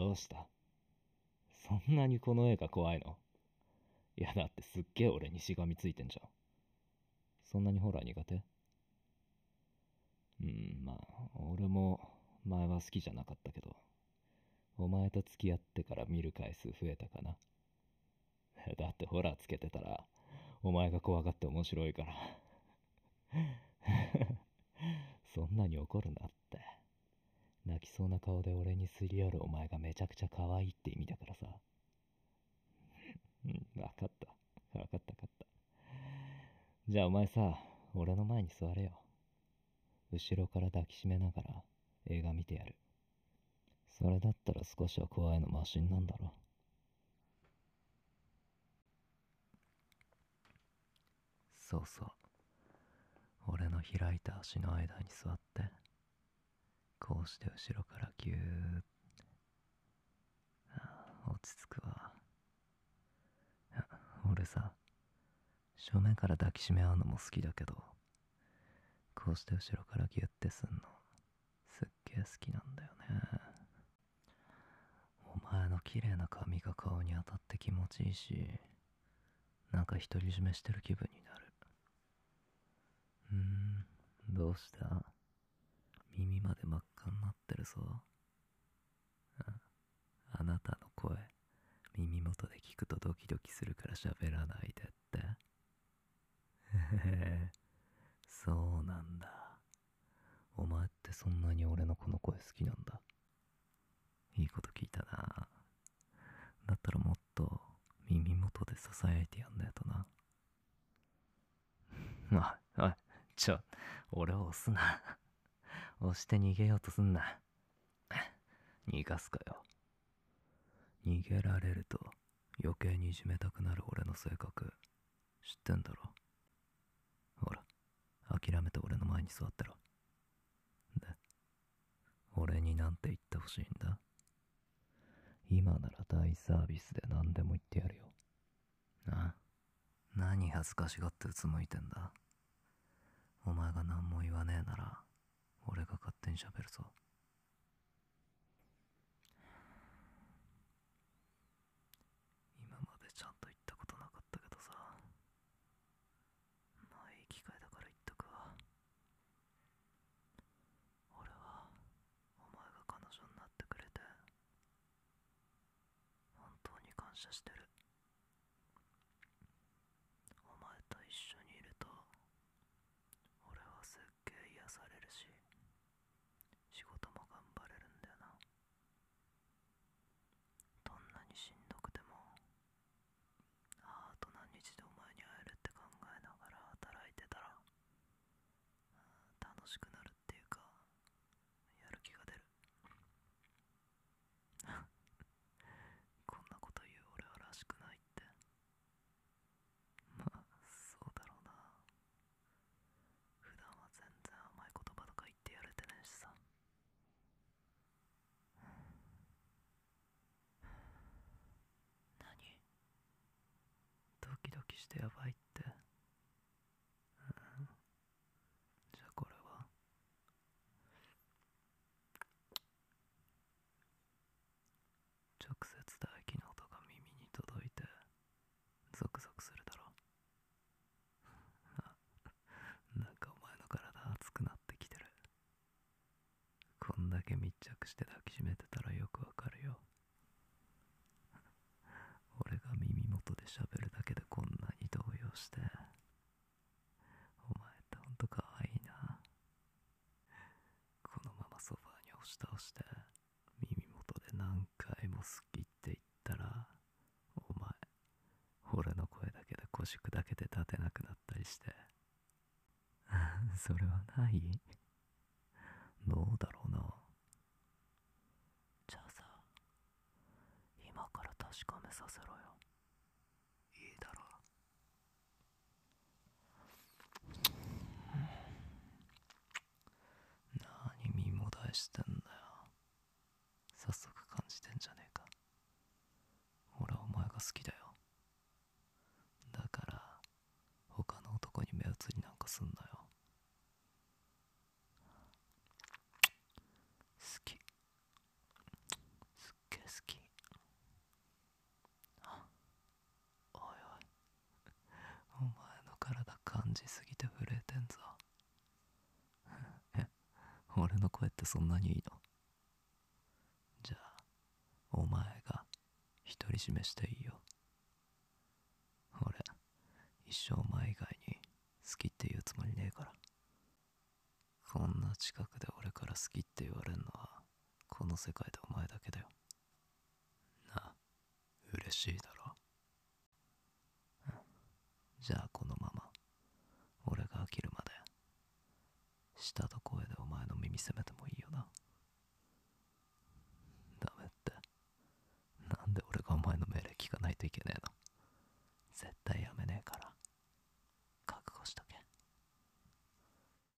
どうした？そんなにこの絵が怖いの？いやだってすっげえ俺にしがみついてんじゃん。そんなにホラー苦手？うん、まあ、俺も前は好きじゃなかったけど、お前と付き合ってから見る回数増えたかな？だってホラーつけてたら、お前が怖がって面白いから。そんなに怒るなって。泣きそうな顔で俺にすり寄るお前がめちゃくちゃ可愛いって意味だからさ。うん、わかった。わかったわかった。じゃあお前さ、俺の前に座れよ。後ろから抱きしめながら映画見てやる。それだったら少しは怖いのマシンなんだろ。そうそう。俺の開いた足の間に座って、こうして後ろからぎゅーっ落ち着くわ。俺さ、正面から抱きしめ合うのも好きだけど、こうして後ろからギュッてすんの、すっげえ好きなんだよね。お前の綺麗な髪が顔に当たって気持ちいいし、なんか独り占めしてる気分になる。うん、どうした？になってるぞ。あなたの声、耳元で聞くとドキドキするから喋らないでって。へ へそうなんだ。お前ってそんなに俺のこの声好きなんだ。いいこと聞いたな。だったらもっと耳元で囁いてやんないとな。おい、おい、ちょ、俺を押すな。押して逃げようとすんな。逃がすかよ。逃げられると余計にいじめたくなる俺の性格知ってんだろ？ほら、諦めて俺の前に座ってろ。で、俺になんて言ってほしいんだ？今なら大サービスで何でも言ってやるよ。なあ何恥ずかしがってうつむいてんだ？お前が何も言わねえなら俺が勝手に喋るぞ今までちゃんと言ったことなかったけどさまあいい機会だから言っとくわ俺はお前が彼女になってくれて本当に感謝してるお前と一緒にいると俺はすっげえ癒されるし仕事も頑張れるんだよなどんなにしんどくてもああと何日でお前に会えるって考えながら働いてたら楽しくなるっていうかやる気が出るこんなこと言う俺はらしくないってまあそうだろうな普段は全然甘い言葉とか言ってやれてねえしさ何ドキドキしてやばいって。じゃあこれは。直接唾液の音が耳に届いてゾクゾクするだろ。なんかお前の体熱くなってきてる。こんだけ密着して抱きしめてたらよくわかるよ。俺が耳元で喋るだけでこんなに動揺してお前ってほんとかわいいなこのままソファーに押し倒して耳元で何回も好きって言ったらお前俺の声だけで腰砕けて立てなくなったりして。それはない？どうだろうな。じゃあさ今から確かめさせろよ。いいだろ何身も大してんだよ。早速感じてんじゃねえか。俺はお前が好きだから他の男に目移りなんかすんなよ好きすっげえ好俺の声ってそんなにいいの？じゃあお前が独り占めしていいよ。俺一生お前以外に好きって言うつもりねえから。こんな近くで俺から好きって言われんのはこの世界でお前だけだよ。な嬉しいだ